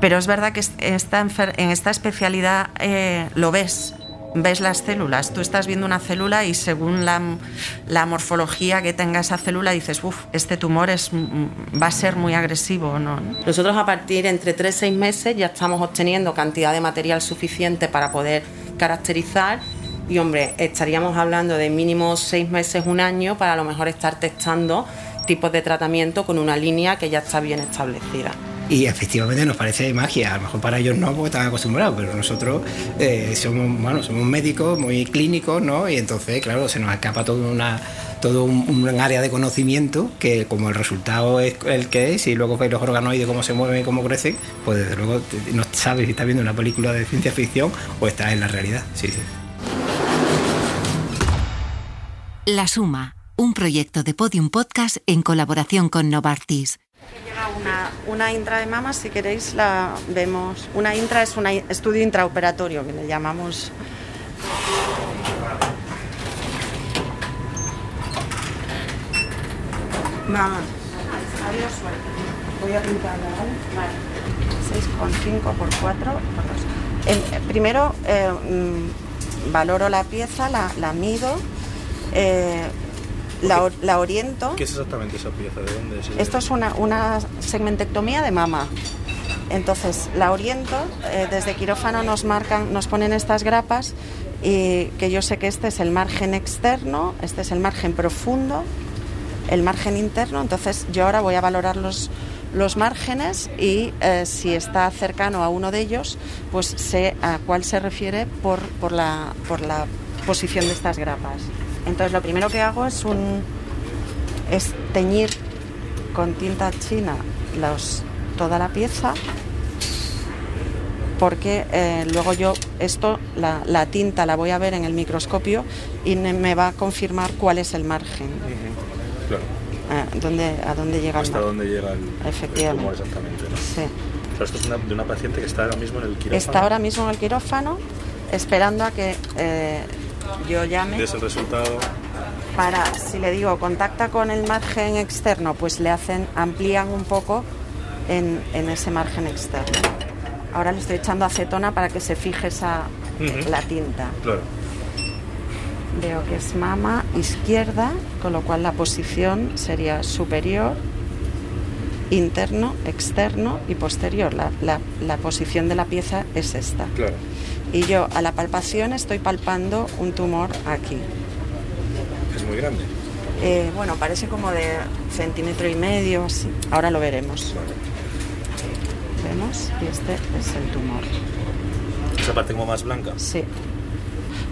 Pero es verdad que esta en esta especialidad eh, lo ves, ves las células. Tú estás viendo una célula y según la, morfología que tenga esa célula dices, uff, este tumor es, va a ser muy agresivo. ¿no? Nosotros a partir entre 3 y 6 meses ya estamos obteniendo cantidad de material suficiente para poder caracterizar y hombre, estaríamos hablando de mínimo 6 meses, un año para a lo mejor estar testando tipos de tratamiento con una línea que ya está bien establecida y efectivamente nos parece magia. A lo mejor para ellos no, porque están acostumbrados, pero nosotros eh, somos, bueno, somos médicos muy clínicos, ¿no? Y entonces, claro, se nos escapa todo un, área de conocimiento que como el resultado es el que es y luego veis los organoides cómo se mueven y cómo crecen, pues desde luego no sabes si estás viendo una película de ciencia ficción o estás en la realidad. La Suma, un proyecto de Podium Podcast en colaboración con Novartis una, una, intra de mama, si queréis la vemos. Una intra es un estudio intraoperatorio que le llamamos. Mama. Adiós, suerte. Voy a pintarla, ¿vale? 6,5 por 4 por 2. primero eh, mm, valoro la pieza, la, la mido. Eh, la, oriento. ¿Qué es exactamente esa pieza? ¿De dónde es? Esto es una, una segmentectomía de mama. Entonces la oriento, eh, desde quirófano nos marcan, nos ponen estas grapas y que yo sé que este es el margen externo, este es el margen profundo, el margen interno. Entonces yo ahora voy a valorar los, los márgenes y eh, si está cercano a uno de ellos, pues sé a cuál se refiere por, por, la, por la posición de estas grapas. Entonces lo primero que hago es un es teñir con tinta china los, toda la pieza porque eh, luego yo esto, la, tinta la voy a ver en el microscopio y me va a confirmar cuál es el margen. Claro. Eh, ¿dónde, ¿A dónde llega Hasta dónde llega el, Efectivamente. exactamente. Sí. esto es de una paciente que está ahora mismo en el quirófano. Está ahora mismo en el quirófano esperando a que eh, yo llame. Es el resultado. Para, si le digo, contacta con el margen externo, pues le hacen, amplían un poco en, ese margen externo. Ahora le estoy echando acetona para que se fije esa, la tinta. Claro. Veo que es mama izquierda, con lo cual la posición sería superior, interno, externo y posterior. La, la posición de la pieza es esta. Claro y yo a la palpación estoy palpando un tumor aquí. ¿Es muy grande? Eh, bueno, parece como de centímetro y medio, así. Ahora lo veremos. Vemos y este es el tumor. ¿Esa parte como más blanca? Sí.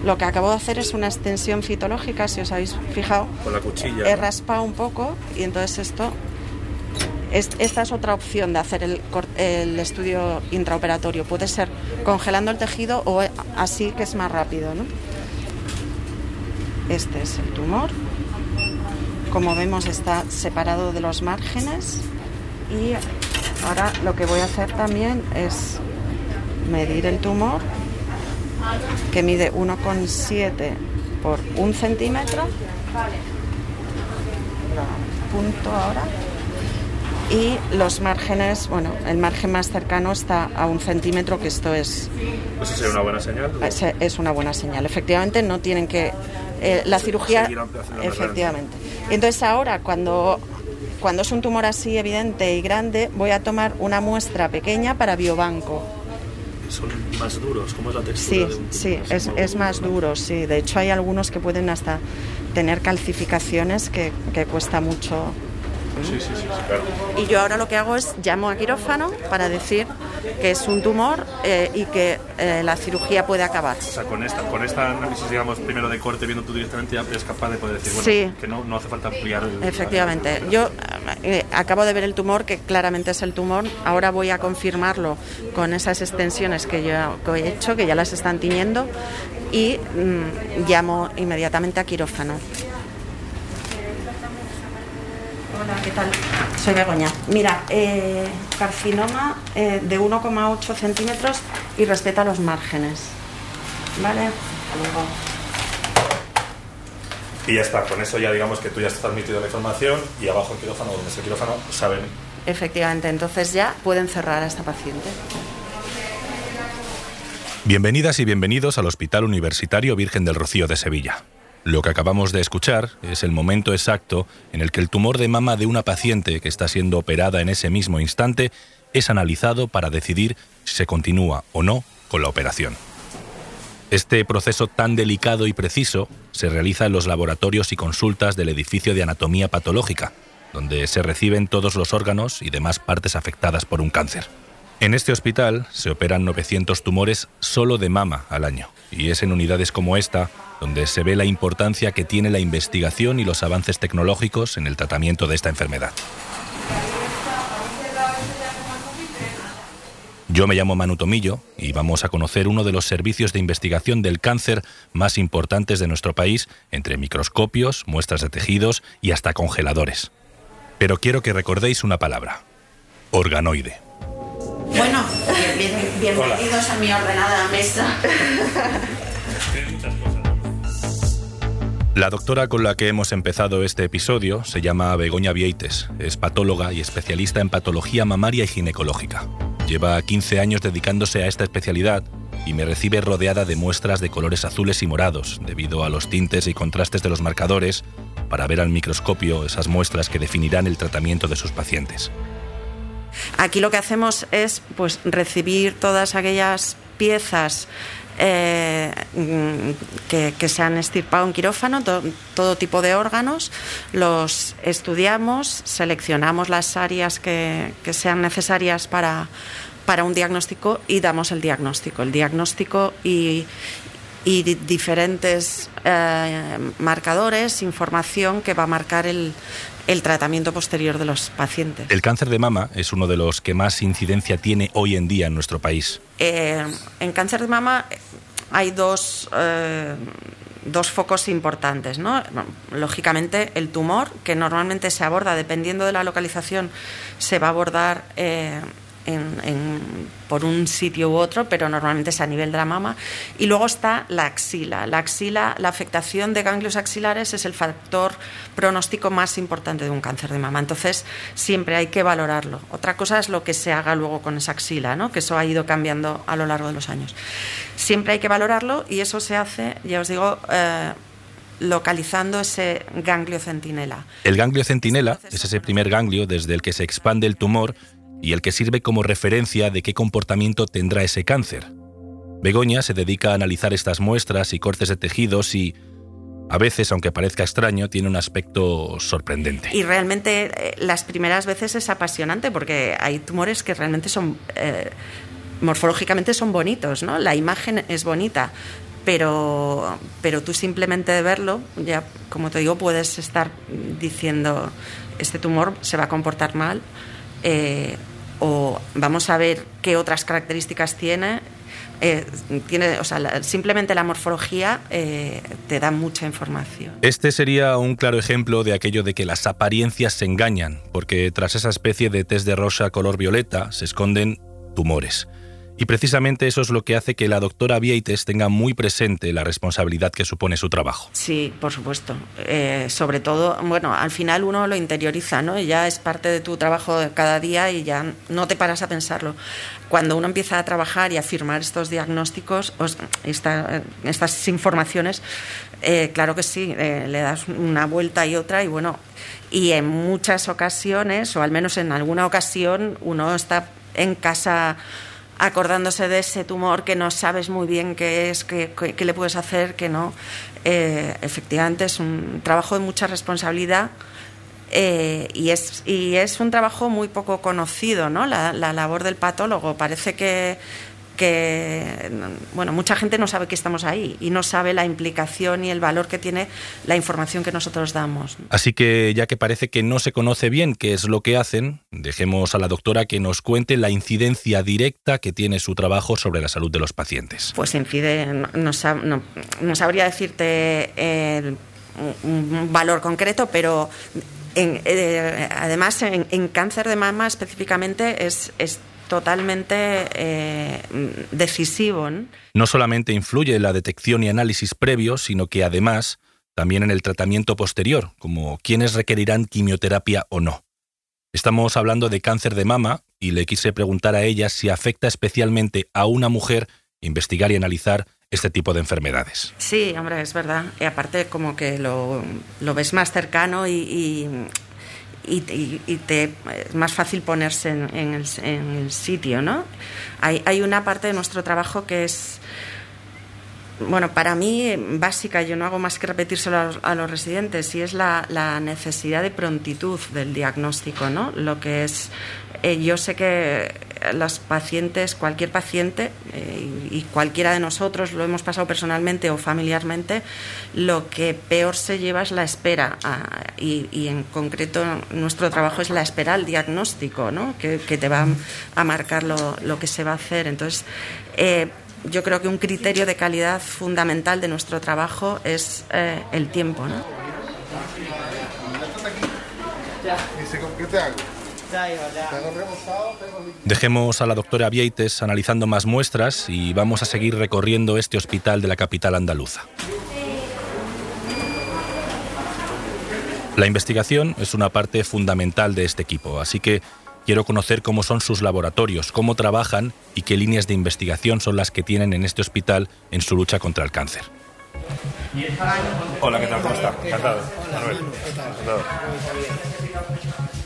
Lo que acabo de hacer es una extensión fitológica, si os habéis fijado. Con la cuchilla. He raspado un poco y entonces esto esta es otra opción de hacer el, estudio intraoperatorio. Puede ser congelando el tejido o así que es más rápido. Este es el tumor. Como vemos está separado de los márgenes y ahora lo que voy a hacer también es medir el tumor que mide 1,7 por un centímetro. punto ahora y los márgenes, bueno, el margen más cercano está a un centímetro, que esto es... ¿Eso sería una buena señal? Es, una buena señal. Efectivamente, no tienen que... Eh, la cirugía... Efectivamente. Entonces ahora, cuando, cuando es un tumor así evidente y grande, voy a tomar una muestra pequeña para biobanco. ¿Son más duros? ¿Cómo es la textura? Sí, sí, es, es, más duro, sí. De hecho, hay algunos que pueden hasta tener calcificaciones que, que cuesta mucho Sí, sí, sí, claro. Y yo ahora lo que hago es llamo a quirófano para decir que es un tumor eh, y que eh, la cirugía puede acabar. O sea, con esta, con esta análisis, digamos, primero de corte, viendo tú directamente, ya eres capaz de poder decir, bueno, que no, no, hace falta ampliar el... Efectivamente. Yo eh, acabo de ver el tumor, que claramente es el tumor. Ahora voy a confirmarlo con esas extensiones que yo que he hecho, que ya las están tiñendo, y mm, llamo inmediatamente a quirófano. Hola, ¿qué tal? Soy Begoña. Mira, eh, carcinoma eh, de 1,8 centímetros y respeta los márgenes. ¿Vale? Luego. Y ya está, con eso ya digamos que tú ya has transmitido la información y abajo el quirófano, donde es el quirófano, saben efectivamente. Entonces ya pueden cerrar a esta paciente. Bienvenidas y bienvenidos al Hospital Universitario Virgen del Rocío de Sevilla. Lo que acabamos de escuchar es el momento exacto en el que el tumor de mama de una paciente que está siendo operada en ese mismo instante es analizado para decidir si se continúa o no con la operación. Este proceso tan delicado y preciso se realiza en los laboratorios y consultas del edificio de anatomía patológica, donde se reciben todos los órganos y demás partes afectadas por un cáncer. En este hospital se operan 900 tumores solo de mama al año, y es en unidades como esta donde se ve la importancia que tiene la investigación y los avances tecnológicos en el tratamiento de esta enfermedad. Yo me llamo Manu Tomillo y vamos a conocer uno de los servicios de investigación del cáncer más importantes de nuestro país, entre microscopios, muestras de tejidos y hasta congeladores. Pero quiero que recordéis una palabra, organoide. Bueno, bienvenidos a mi ordenada mesa. La doctora con la que hemos empezado este episodio se llama Begoña Vieites, es patóloga y especialista en patología mamaria y ginecológica. Lleva 15 años dedicándose a esta especialidad y me recibe rodeada de muestras de colores azules y morados, debido a los tintes y contrastes de los marcadores, para ver al microscopio esas muestras que definirán el tratamiento de sus pacientes. Aquí lo que hacemos es pues recibir todas aquellas piezas eh, que, se han estirpado en quirófano, todo tipo de órganos, los estudiamos, seleccionamos las áreas que, sean necesarias para, para un diagnóstico y damos el diagnóstico. El diagnóstico y, y diferentes eh, marcadores, información que va a marcar el, el tratamiento posterior de los pacientes. El cáncer de mama es uno de los que más incidencia tiene hoy en día en nuestro país. Eh, en cáncer de mama hay dos, eh, dos focos importantes. ¿no? Lógicamente, el tumor, que normalmente se aborda, dependiendo de la localización, se va a abordar por un sitio u otro, pero normalmente es a nivel de la mama. Y luego está la axila. La axila, la afectación de ganglios axilares es el factor pronóstico más importante de un cáncer de mama. Entonces, siempre hay que valorarlo. Otra cosa es lo que se haga luego con esa axila, ¿no? que eso ha ido cambiando a lo largo de los años. Siempre hay que valorarlo y eso se hace, ya os digo, eh, localizando ese ganglio centinela. El ganglio centinela es ese primer ganglio desde el que se expande el tumor y el que sirve como referencia de qué comportamiento tendrá ese cáncer. Begoña se dedica a analizar estas muestras y cortes de tejidos y, a veces, aunque parezca extraño, tiene un aspecto sorprendente. Y realmente eh, las primeras veces es apasionante porque hay tumores que realmente son, eh, morfológicamente son bonitos, ¿no? La imagen es bonita, pero, pero tú simplemente de verlo, ya como te digo, puedes estar diciendo, este tumor se va a comportar mal eh, o vamos a ver qué otras características tiene. Eh, tiene o sea, simplemente la morfología eh, te da mucha información. Este sería un claro ejemplo de aquello de que las apariencias se engañan, porque tras esa especie de test de rosa color violeta se esconden tumores. Y precisamente eso es lo que hace que la doctora Vieites tenga muy presente la responsabilidad que supone su trabajo. Sí, por supuesto. Eh, sobre todo, bueno, al final uno lo interioriza, ¿no? Ya es parte de tu trabajo cada día y ya no te paras a pensarlo. Cuando uno empieza a trabajar y a firmar estos diagnósticos, estas informaciones, eh, claro que sí, eh, le das una vuelta y otra y bueno, y en muchas ocasiones, o al menos en alguna ocasión, uno está en casa acordándose de ese tumor que no sabes muy bien qué es, qué, le puedes hacer, qué no. Eh, efectivamente es un trabajo de mucha responsabilidad eh, y, es, y es un trabajo muy poco conocido, ¿no? La, la labor del patólogo. Parece que que bueno, mucha gente no sabe que estamos ahí y no sabe la implicación y el valor que tiene la información que nosotros damos. Así que ya que parece que no se conoce bien qué es lo que hacen, dejemos a la doctora que nos cuente la incidencia directa que tiene su trabajo sobre la salud de los pacientes. Pues incide, no, sabría decirte un valor concreto, pero eh, además en, cáncer de mama específicamente es totalmente eh, decisivo. ¿no? solamente influye en la detección y análisis previos, sino que además también en el tratamiento posterior, como quienes requerirán quimioterapia o no. Estamos hablando de cáncer de mama y le quise preguntar a ella si afecta especialmente a una mujer investigar y analizar este tipo de enfermedades. Sí, hombre, es verdad. Y aparte como que lo, ves más cercano y, y, te, es más fácil ponerse en, el, sitio, ¿no? Hay, hay una parte de nuestro trabajo que es bueno, para mí básica, yo no hago más que repetírselo a los, residentes, y es la, necesidad de prontitud del diagnóstico, ¿no? Lo que es, eh, yo sé que los pacientes, cualquier paciente eh, y cualquiera de nosotros lo hemos pasado personalmente o familiarmente, lo que peor se lleva es la espera ah, y, en concreto nuestro trabajo es la espera al diagnóstico, ¿no? Que, te va a marcar lo, lo, que se va a hacer. Entonces, eh, yo creo que un criterio de calidad fundamental de nuestro trabajo es eh, el tiempo. ¿no? Dejemos a la doctora Vieites analizando más muestras y vamos a seguir recorriendo este hospital de la capital andaluza. La investigación es una parte fundamental de este equipo, así que Quiero conocer cómo son sus laboratorios, cómo trabajan y qué líneas de investigación son las que tienen en este hospital en su lucha contra el cáncer. Hola, ¿qué tal? ¿Cómo está? Encantado.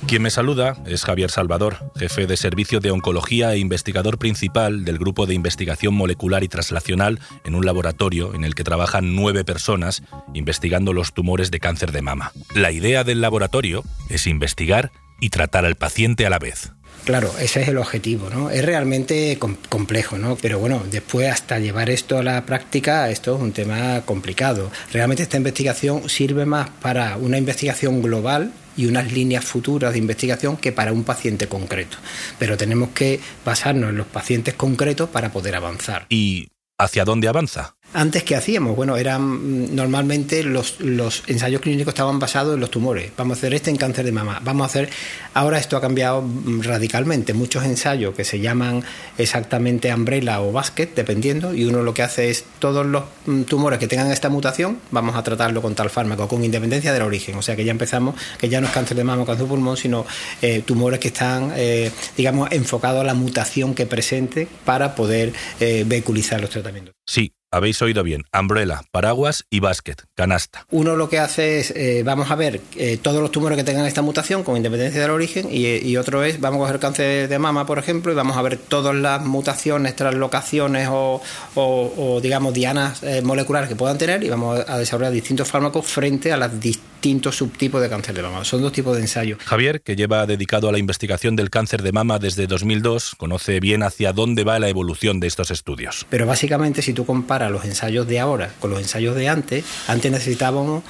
Quien me saluda es Javier Salvador, jefe de servicio de oncología e investigador principal del grupo de investigación molecular y traslacional en un laboratorio en el que trabajan nueve personas investigando los tumores de cáncer de mama. La idea del laboratorio es investigar y tratar al paciente a la vez. Claro, ese es el objetivo, ¿no? Es realmente complejo, ¿no? Pero bueno, después hasta llevar esto a la práctica, esto es un tema complicado. Realmente esta investigación sirve más para una investigación global y unas líneas futuras de investigación que para un paciente concreto. Pero tenemos que basarnos en los pacientes concretos para poder avanzar. ¿Y hacia dónde avanza? Antes, ¿qué hacíamos? Bueno, eran mm, normalmente los, los, ensayos clínicos estaban basados en los tumores. Vamos a hacer este en cáncer de mama. Vamos a hacer. Ahora esto ha cambiado mm, radicalmente. Muchos ensayos que se llaman exactamente umbrella o basket, dependiendo, y uno lo que hace es todos los mm, tumores que tengan esta mutación, vamos a tratarlo con tal fármaco, con independencia del origen. O sea que ya empezamos, que ya no es cáncer de mama o cáncer de pulmón, sino eh, tumores que están, eh, digamos, enfocados a la mutación que presente para poder eh, vehiculizar los tratamientos. Sí, habéis oído bien, umbrella, paraguas y basket, canasta. Uno lo que hace es, eh, vamos a ver eh, todos los tumores que tengan esta mutación con independencia del origen y, otro es, vamos a coger cáncer de mama, por ejemplo, y vamos a ver todas las mutaciones, translocaciones o, digamos, dianas eh, moleculares que puedan tener y vamos a desarrollar distintos fármacos frente a las distintos subtipos de cáncer de mama. Son dos tipos de ensayos. Javier, que lleva dedicado a la investigación del cáncer de mama desde 2002, conoce bien hacia dónde va la evolución de estos estudios. Pero básicamente, si tú comparas los ensayos de ahora con los ensayos de antes, antes necesitábamos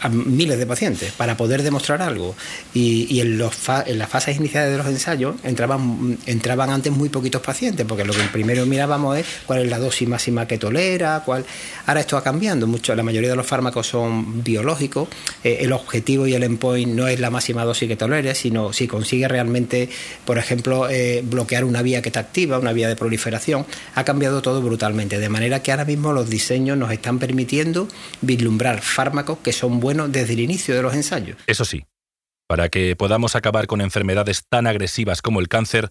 a miles de pacientes para poder demostrar algo. Y, en, los en las fases iniciales de los ensayos entraban, entraban antes muy poquitos pacientes, porque lo que primero mirábamos es cuál es la dosis máxima que tolera, cuál... Ahora esto va cambiando mucho, la mayoría de los fármacos son biológicos, eh, el objetivo y el endpoint no es la máxima dosis que tolere, sino si consigue realmente, por ejemplo, eh, bloquear una vía que está activa, una vía de proliferación, ha cambiado todo brutalmente, de manera que ahora mismo los diseños nos están permitiendo vislumbrar fármacos que son buenos bueno desde el inicio de los ensayos. Eso sí, para que podamos acabar con enfermedades tan agresivas como el cáncer,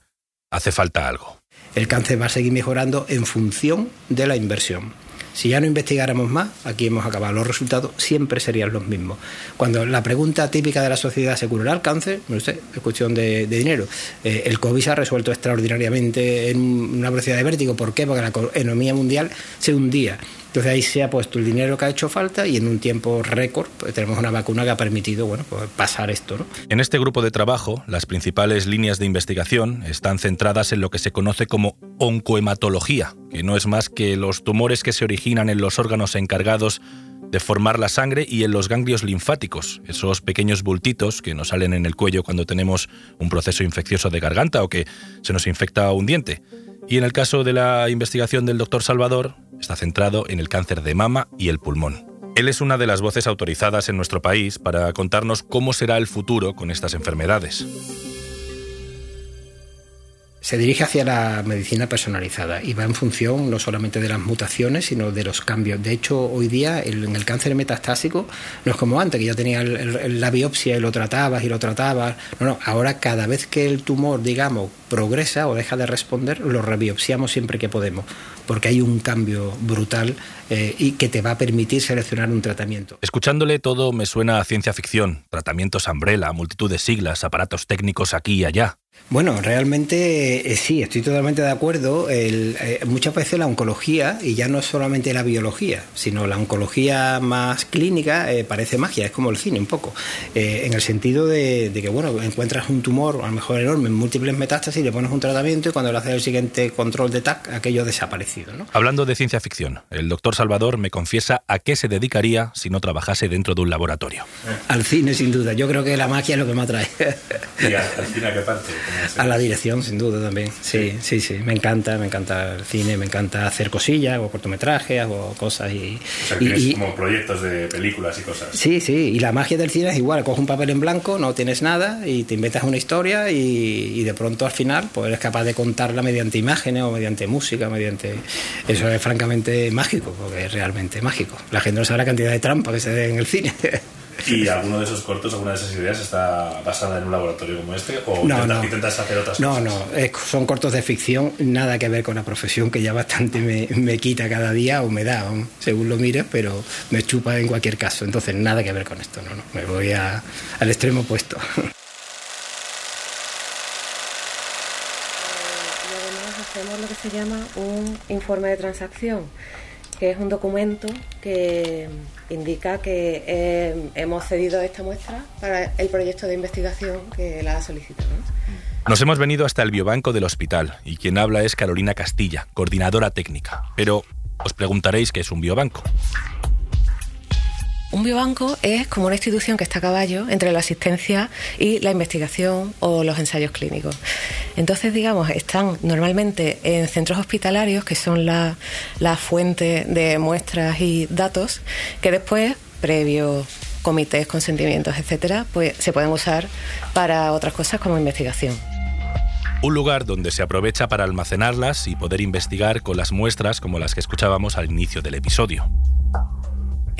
hace falta algo. El cáncer va a seguir mejorando en función de la inversión. Si ya no investigáramos más, aquí hemos acabado. Los resultados siempre serían los mismos. Cuando la pregunta típica de la sociedad se curará el cáncer, no sé, es cuestión de, dinero. Eh, el COVID se ha resuelto extraordinariamente en una velocidad de vértigo. ¿Por qué? Porque la economía mundial se hundía. Entonces ahí se ha puesto el dinero que ha hecho falta y en un tiempo récord pues, tenemos una vacuna que ha permitido bueno, pues, pasar esto. ¿no? En este grupo de trabajo, las principales líneas de investigación están centradas en lo que se conoce como oncohematología, que no es más que los tumores que se originan en los órganos encargados de formar la sangre y en los ganglios linfáticos, esos pequeños bultitos que nos salen en el cuello cuando tenemos un proceso infeccioso de garganta o que se nos infecta un diente. Y en el caso de la investigación del doctor Salvador, está centrado en el cáncer de mama y el pulmón. Él es una de las voces autorizadas en nuestro país para contarnos cómo será el futuro con estas enfermedades. Se dirige hacia la medicina personalizada y va en función no solamente de las mutaciones, sino de los cambios. De hecho, hoy día en el cáncer metastásico no es como antes, que ya tenía la biopsia y lo tratabas y lo tratabas. No, no, ahora cada vez que el tumor, digamos, progresa o deja de responder, lo rebiopsiamos siempre que podemos, porque hay un cambio brutal eh, y que te va a permitir seleccionar un tratamiento. Escuchándole todo me suena a ciencia ficción, tratamientos umbrella, multitud de siglas, aparatos técnicos aquí y allá. Bueno, realmente eh, sí, estoy totalmente de acuerdo. Eh, muchas veces la oncología, y ya no solamente la biología, sino la oncología más clínica, eh, parece magia, es como el cine un poco, en el sentido de, que, bueno, encuentras un tumor, a lo mejor enorme, en múltiples metástasis, le pones un tratamiento y cuando le haces el siguiente control de TAC, aquello ha desaparecido. ¿no? Hablando de ciencia ficción, el doctor Salvador me confiesa a qué se dedicaría si no trabajase dentro de un laboratorio. Al cine, sin duda. Yo creo que la magia es lo que me atrae. ¿Y al cine a qué parte? A la dirección, sin duda también. Sí, sí, sí, Me encanta, me encanta el cine, me encanta hacer cosillas, hago cortometrajes, hago cosas y. y, como proyectos de películas y cosas. Sí, sí. Y la magia del cine es igual. Coges un papel en blanco, no tienes nada y te inventas una historia y, de pronto al final pues eres capaz de contarla mediante imágenes o mediante música, mediante. Eso es francamente mágico, porque es realmente mágico. La gente no sabe la cantidad de trampa que se ve en el cine. ¿Y alguno de esos cortos, alguna de esas ideas está basada en un laboratorio como este? ¿O no, intentas, no. hacer otras no, cosas? No, no, son cortos de ficción, nada que ver con la profesión que ya bastante me, quita cada día o me da, según lo mires, pero me chupa en cualquier caso. Entonces, nada que ver con esto, no, no. Me voy al extremo opuesto. Además hacemos lo que se llama un informe de transacción que es un documento que indica que eh, hemos cedido esta muestra para el proyecto de investigación que la solicitamos. Nos hemos venido hasta el biobanco del hospital y quien habla es Carolina Castilla, coordinadora técnica. Pero os preguntaréis qué es un biobanco. Un biobanco es como una institución que está a caballo entre la asistencia y la investigación o los ensayos clínicos. Entonces, digamos, están normalmente en centros hospitalarios, que son la, la fuente de muestras y datos, que después, previo comités, consentimientos, etcétera, pues se pueden usar para otras cosas como investigación. Un lugar donde se aprovecha para almacenarlas y poder investigar con las muestras como las que escuchábamos al inicio del episodio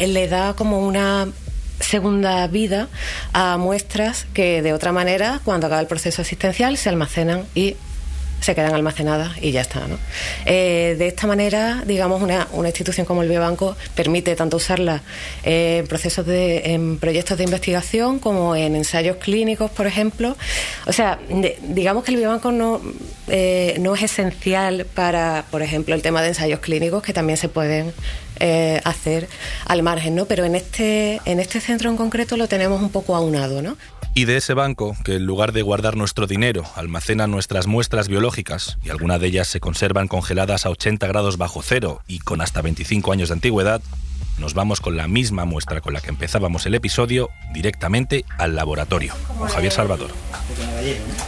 le da como una segunda vida a muestras que de otra manera, cuando acaba el proceso asistencial, se almacenan y se quedan almacenadas y ya está. ¿no? Eh, de esta manera, digamos, una, una, institución como el Biobanco permite tanto usarla en procesos de, en proyectos de investigación como en ensayos clínicos, por ejemplo. O sea, digamos que el Biobanco no, eh, no es esencial para, por ejemplo, el tema de ensayos clínicos que también se pueden eh, hacer al margen, ¿no? Pero en este, en este centro en concreto lo tenemos un poco aunado, ¿no? Y de ese banco, que en lugar de guardar nuestro dinero, almacena nuestras muestras biológicas, y algunas de ellas se conservan congeladas a 80 grados bajo cero y con hasta 25 años de antigüedad, nos vamos con la misma muestra con la que empezábamos el episodio directamente al laboratorio, con Javier Salvador.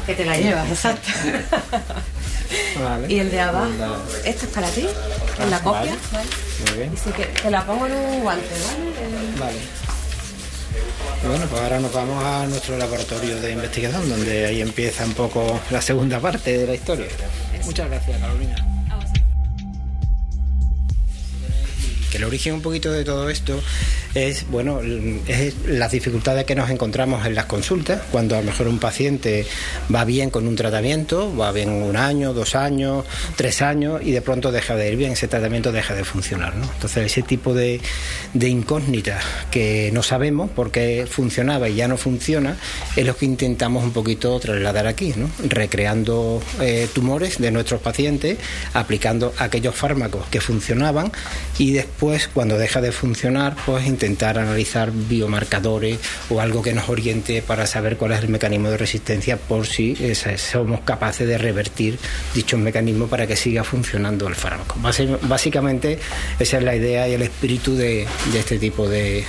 Que te la llevas, exacto. Y el de abajo, ¿esto es para ti? ¿En la copia? Vale. Muy bien. Y que te la pongo en un guante, ¿vale? Vale. Bueno, pues ahora nos vamos a nuestro laboratorio de investigación, donde ahí empieza un poco la segunda parte de la historia. Muchas gracias, Carolina. Que el origen un poquito de todo esto es, bueno, las dificultades que nos encontramos en las consultas, cuando a lo mejor un paciente va bien con un tratamiento, va bien un año, dos años, tres años, y de pronto deja de ir bien, ese tratamiento deja de funcionar. Entonces ese tipo de, de incógnitas que no sabemos por qué funcionaba y ya no funciona, es lo que intentamos un poquito trasladar aquí. Recreando eh, tumores de nuestros pacientes, aplicando aquellos fármacos que funcionaban y después pues cuando deja de funcionar, pues intentar analizar biomarcadores o algo que nos oriente para saber cuál es el mecanismo de resistencia por si somos capaces de revertir dichos mecanismos para que siga funcionando el fármaco. Básicamente esa es la idea y el espíritu de, este tipo de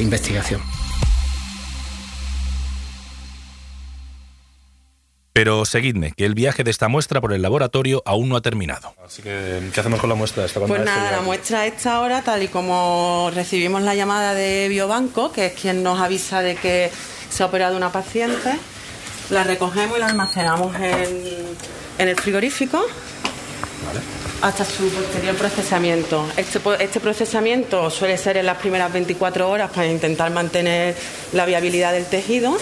investigación. Pero seguidme, que el viaje de esta muestra por el laboratorio aún no ha terminado. Así que, ¿qué hacemos con la muestra esta? Pues nada, la muestra esta ahora, tal y como recibimos la llamada de Biobanco, que es quien nos avisa de que se ha operado una paciente, la recogemos y la almacenamos en, el frigorífico. Hasta su posterior procesamiento. Este, este procesamiento suele ser en las primeras 24 horas para intentar mantener la viabilidad del tejido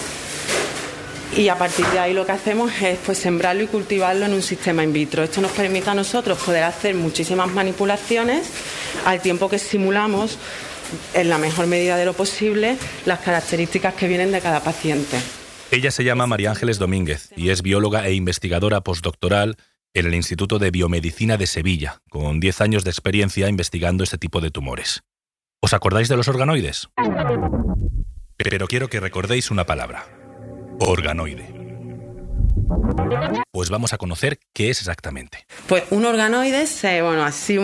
y a partir de ahí lo que hacemos es pues sembrarlo y cultivarlo en un sistema in vitro. Esto nos permite a nosotros poder hacer muchísimas manipulaciones al tiempo que simulamos en la mejor medida de lo posible las características que vienen de cada paciente. Ella se llama María Ángeles Domínguez y es bióloga e investigadora postdoctoral en el Instituto de Biomedicina de Sevilla, con 10 años de experiencia investigando este tipo de tumores. ¿Os acordáis de los organoides? Pero quiero que recordéis una palabra. Organoide. Pues vamos a conocer qué es exactamente. Pues un organoide se, bueno, así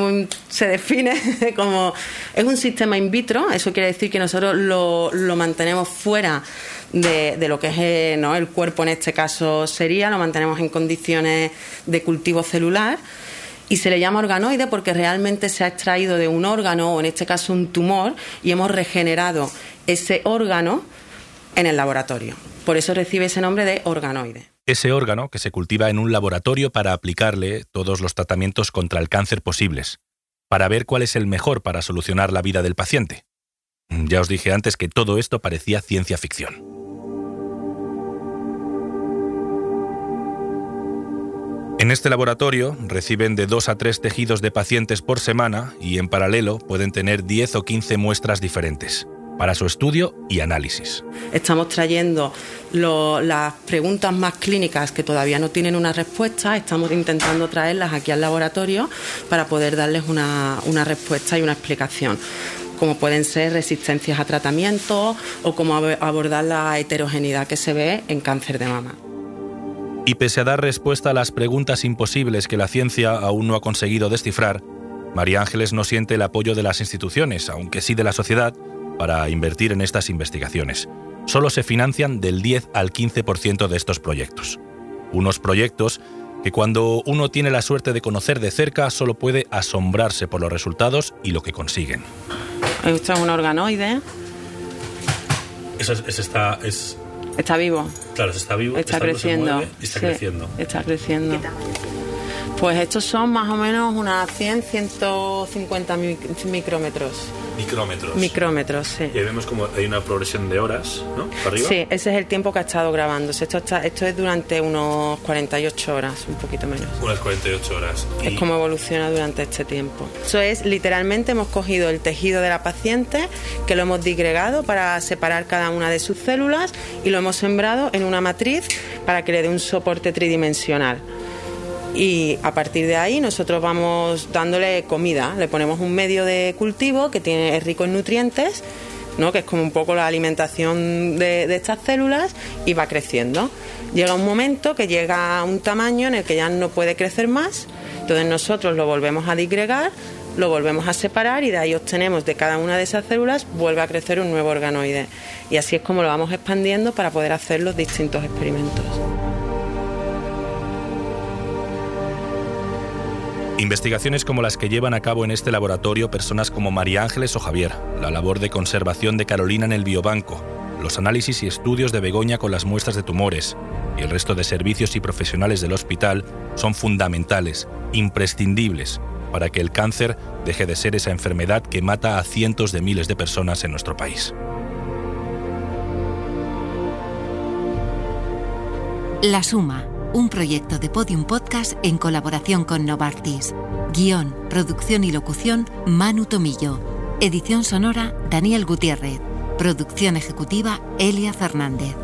se define como es un sistema in vitro, eso quiere decir que nosotros lo, mantenemos fuera de, lo que es eh, el cuerpo en este caso sería, lo mantenemos en condiciones de cultivo celular y se le llama organoide porque realmente se ha extraído de un órgano o en este caso un tumor y hemos regenerado ese órgano en el laboratorio. Por eso recibe ese nombre de organoide. Ese órgano que se cultiva en un laboratorio para aplicarle todos los tratamientos contra el cáncer posibles, para ver cuál es el mejor para solucionar la vida del paciente. Ya os dije antes que todo esto parecía ciencia ficción. En este laboratorio reciben de dos a tres tejidos de pacientes por semana y en paralelo pueden tener 10 o 15 muestras diferentes para su estudio y análisis. Estamos trayendo las preguntas más clínicas que todavía no tienen una respuesta, estamos intentando traerlas aquí al laboratorio para poder darles una, una respuesta y una explicación como pueden ser resistencias a tratamiento o cómo abordar la heterogeneidad que se ve en cáncer de mama. Y pese a dar respuesta a las preguntas imposibles que la ciencia aún no ha conseguido descifrar, María Ángeles no siente el apoyo de las instituciones, aunque sí de la sociedad, para invertir en estas investigaciones. Solo se financian del 10 al 15% de estos proyectos. Unos proyectos que cuando uno tiene la suerte de conocer de cerca solo puede asombrarse por los resultados y lo que consiguen. Esto es un organoide. Eso, está, es... está vivo. Claro, está vivo. Está, creciendo. está creciendo. Está creciendo. Pues estos son más o menos unas 100, 150 micrómetros. Micrómetros. Micrómetros, sí. Y ahí vemos como hay una progresión de horas, ¿no? ¿Para arriba? Sí, ese es el tiempo que ha estado grabándose. Esto, está, esto es durante unos 48 horas, un poquito menos. Unas 48 horas. Es como evoluciona durante este tiempo. Eso es, literalmente hemos cogido el tejido de la paciente, que lo hemos digregado para separar cada una de sus células y lo hemos sembrado en una matriz para que le dé un soporte tridimensional y a partir de ahí nosotros vamos dándole comida, le ponemos un medio de cultivo que tiene, es rico en nutrientes, ¿no? que es como un poco la alimentación de, de, estas células y va creciendo. Llega un momento que llega a un tamaño en el que ya no puede crecer más, entonces nosotros lo volvemos a disgregar, lo volvemos a separar y de ahí obtenemos de cada una de esas células vuelve a crecer un nuevo organoide. Y así es como lo vamos expandiendo para poder hacer los distintos experimentos. Investigaciones como las que llevan a cabo en este laboratorio personas como María Ángeles o Javier, la labor de conservación de Carolina en el biobanco, los análisis y estudios de Begoña con las muestras de tumores. Y el resto de servicios y profesionales del hospital son fundamentales, imprescindibles, para que el cáncer deje de ser esa enfermedad que mata a cientos de miles de personas en nuestro país. La suma un proyecto de Podium Podcast en colaboración con Novartis. Guión, producción y locución, Manu Tomillo. Edición sonora, Daniel Gutiérrez. Producción ejecutiva, Elia Fernández.